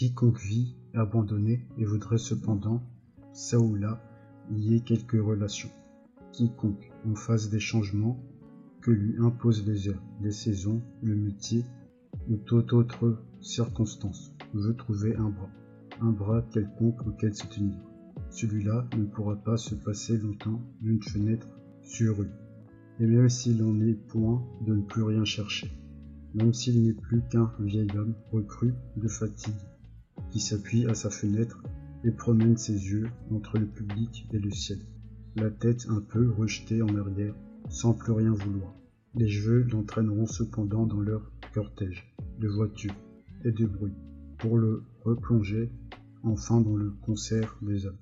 Quiconque vit abandonné et voudrait cependant, ça ou là, lier quelques relations. Quiconque, en face des changements que lui imposent les heures, les saisons, le métier ou toute autre circonstance, veut trouver un bras, un bras quelconque auquel se tenir. Celui-là ne pourra pas se passer longtemps d'une fenêtre sur lui. Et même s'il n'en est point de ne plus rien chercher, même s'il n'est plus qu'un vieil homme recru de fatigue, qui s'appuie à sa fenêtre et promène ses yeux entre le public et le ciel, la tête un peu rejetée en arrière, sans plus rien vouloir. Les cheveux l'entraîneront cependant dans leur cortège de voitures et de bruit, pour le replonger enfin dans le concert des hommes.